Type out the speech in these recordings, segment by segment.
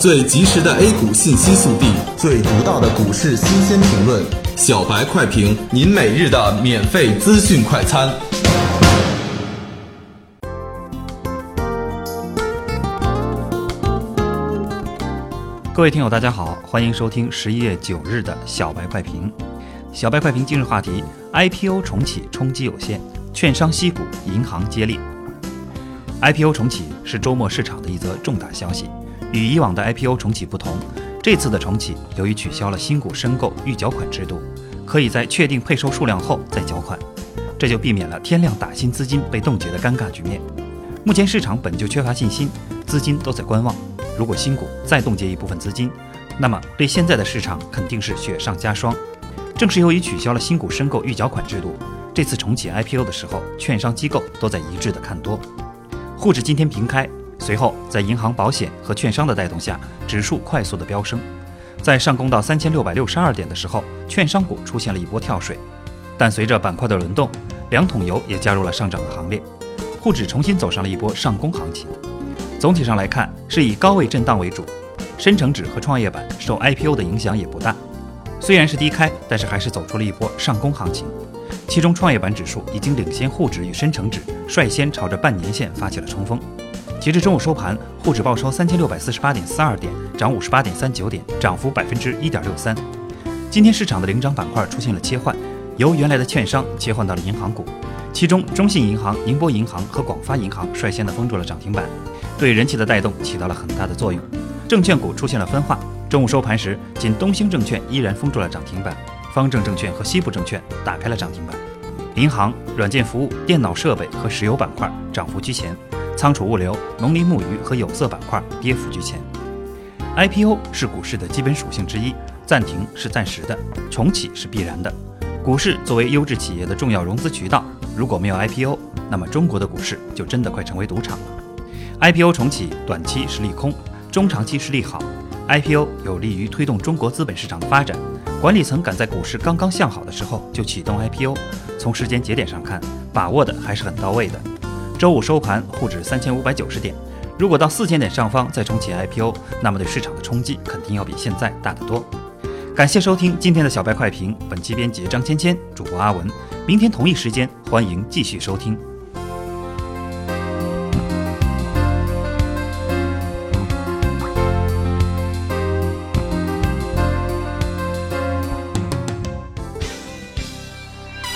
最及时的 A 股信息速递，最独到的股市新鲜评论，小白快评，您每日的免费资讯快餐。各位听友，大家好，欢迎收听十一月九日的小白快评。小白快评今日话题：IPO 重启冲击有限，券商吸股，银行接力。IPO 重启是周末市场的一则重大消息。与以往的 IPO 重启不同，这次的重启由于取消了新股申购预缴款制度，可以在确定配售数量后再缴款，这就避免了天量打新资金被冻结的尴尬局面。目前市场本就缺乏信心，资金都在观望。如果新股再冻结一部分资金，那么对现在的市场肯定是雪上加霜。正是由于取消了新股申购预缴款制度，这次重启 IPO 的时候，券商机构都在一致的看多。沪指今天平开。随后，在银行、保险和券商的带动下，指数快速的飙升。在上攻到三千六百六十二点的时候，券商股出现了一波跳水。但随着板块的轮动，两桶油也加入了上涨的行列，沪指重新走上了一波上攻行情。总体上来看，是以高位震荡为主。深成指和创业板受 IPO 的影响也不大，虽然是低开，但是还是走出了一波上攻行情。其中，创业板指数已经领先沪指与深成指，率先朝着半年线发起了冲锋。截至中午收盘，沪指报收三千六百四十八点四二点，涨五十八点三九点，涨幅百分之一点六三。今天市场的领涨板块出现了切换，由原来的券商切换到了银行股，其中中信银行、宁波银行和广发银行率先的封住了涨停板，对人气的带动起到了很大的作用。证券股出现了分化，中午收盘时，仅东兴证券依然封住了涨停板，方正证券和西部证券打开了涨停板。银行、软件服务、电脑设备和石油板块涨幅居前。仓储物流、农林牧渔和有色板块跌幅居前。IPO 是股市的基本属性之一，暂停是暂时的，重启是必然的。股市作为优质企业的重要融资渠道，如果没有 IPO，那么中国的股市就真的快成为赌场了。IPO 重启，短期是利空，中长期是利好。IPO 有利于推动中国资本市场的发展，管理层赶在股市刚刚向好的时候就启动 IPO，从时间节点上看，把握的还是很到位的。周五收盘，沪指三千五百九十点。如果到四千点上方再重启 IPO，那么对市场的冲击肯定要比现在大得多。感谢收听今天的小白快评，本期编辑张芊芊，主播阿文。明天同一时间，欢迎继续收听。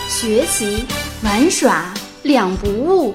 学习玩耍两不误。